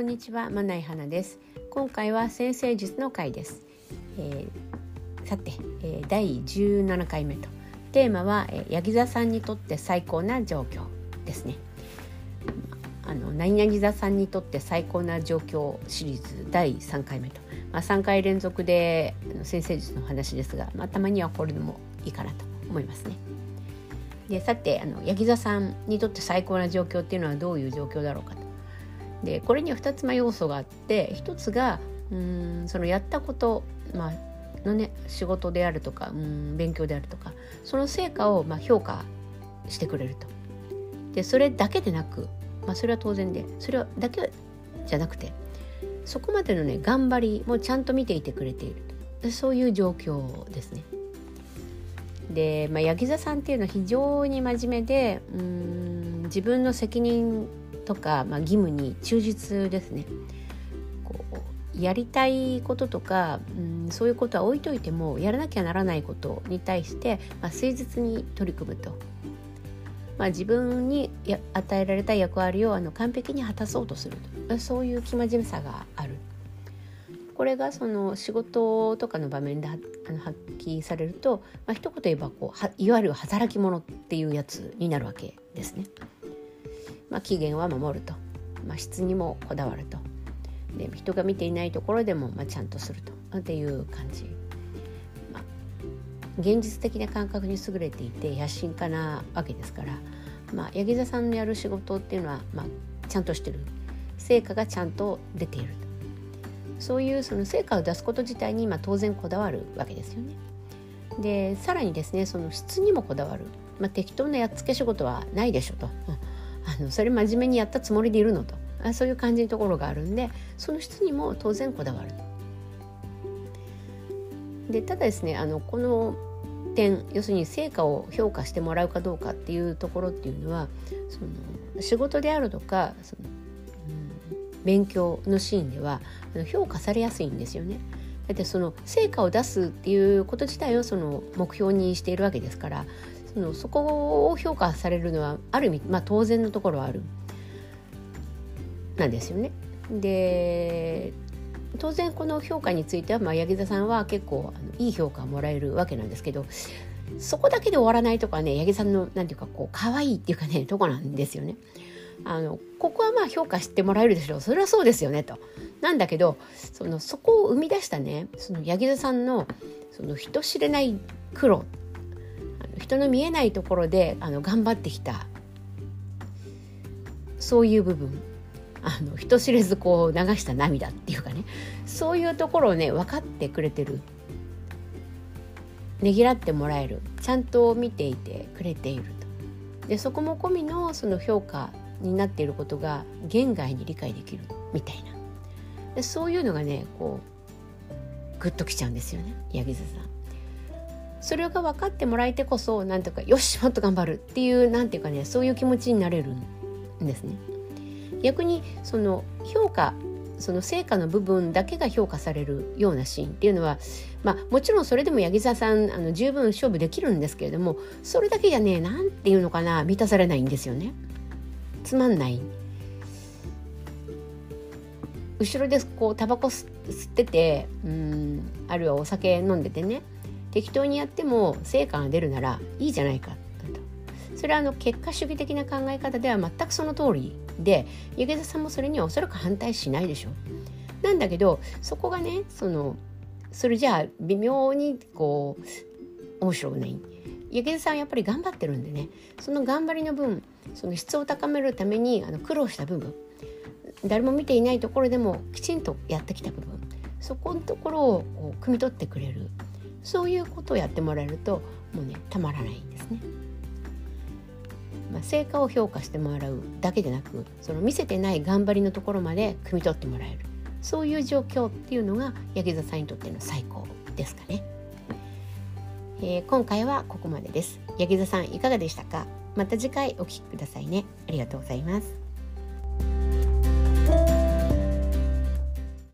こんにちはまない花です。今回は先生術の回です、えー、さて、えー、第17回目と。テーマは、えー、ヤギ座さんにとって最高な状況ですね。あの何々座さんにとって最高な状況シリーズ第3回目と、まあ、3回連続で先生術の話ですが、まあ、たまにはこれでもいいかなと思いますね。でさてあのヤギ座さんにとって最高な状況っていうのはどういう状況だろうか。でこれには2つま要素があって1つがうんそのやったこと、まあのね、仕事であるとかうん勉強であるとかその成果をまあ評価してくれると。でそれだけでなく、まあ、それは当然でそれだけじゃなくてそこまでのね頑張りもちゃんと見ていてくれているそういう状況ですね。で、まあ、ヤギ座さんっていうのは非常に真面目でうん自分の責任とか、まあ、義務に忠実ですね。こうやりたいこととか、うん、そういうことは置いといてもやらなきゃならないことに対して、まあ、誠実に取り組むと。まあ、自分に与えられた役割をあの完璧に果たそうとするとそういう生真面目さがあるこれがその仕事とかの場面で発揮されると、まあ、一言言えばこういわゆる働き者っていうやつになるわけですね。まあ、期限は守ると、まあ、質にもこだわると。で人が見ていないところでもまあちゃんとすると。っていう感じ、まあ、現実的な感覚に優れていて野心家なわけですから、まあ、八木座さんのやる仕事っていうのは、まあ、ちゃんとしてる。成果がちゃんと出ているそういうその成果を出すこと自体にまあ当然こだわるわけですよね。でさらにですねその質にもこだわる、まあ、適当なやっつけ仕事はないでしょと、あのそれ真面目にやったつもりでいるのとあそういう感じのところがあるんでその質にも当然こだわるでただですねあのこの点要するに成果を評価してもらうかどうかっていうところっていうのはその仕事であるとかその、うん、勉強のシーンでは評価されやすいんですよね。だってその成果を出すっていうこと自体をその目標にしているわけですからそのそこを評価されるのはある意味、まあ、当然のところはあるなんですよね。で当然この評価については、まあ、柳田さんは結構あのいい評価をもらえるわけなんですけどそこだけで終わらないとかね八木さんのなんていうかこう可愛いっていうかねとこなんですよね。あのここはまあ評価してもらえるでしょうそれはそうですよねと。なんだけどそのそこを生み出したねその柳田さんのその人知れない苦労人の見えないところであの頑張ってきた。そういう部分。あの人知れずこう流した涙っていうかね。そういうところをね分かってくれてる。ねぎらってもらえる。ちゃんと見ていてくれていると。でそこも込みのその評価になっていることが言外に理解できる。みたいな。でそういうのがねこうグッときちゃうんですよね。八木津さん。それが分かってもらえてこそなんとかよしもっと頑張るっていうなんていうかねそういう気持ちになれるんですね。逆にその評価その成果の部分だけが評価されるようなシーンっていうのは、まあ、もちろんそれでも八木沢さんあの十分勝負できるんですけれどもそれだけじゃね何ていうのかな満たされないんですよね。つまんない後ろでこうタバコ吸っててうんあるいはお酒飲んでてね適当にやっても成果が出るならいいじゃないかそれはあの結果主義的な考え方では全くその通りで池田さんもそれにはおそらく反対しないでしょう。なんだけどそこがねそのそれじゃあ微妙にこう面白くない。池田さんはやっぱり頑張ってるんでねその頑張りの分その質を高めるためにあの苦労した部分誰も見ていないところでもきちんとやってきた部分そこのところをこう汲み取ってくれるそういうことをやってもらえるともうねたまらないんですね。まあ、成果を評価してもらうだけでなくその見せてない頑張りのところまで汲み取ってもらえるそういう状況っていうのが八木座さんにとっての最高ですかね。えー、今回はここまでです。八木座さんいかがでしたか？また次回お聴きくださいね。ありがとうございます。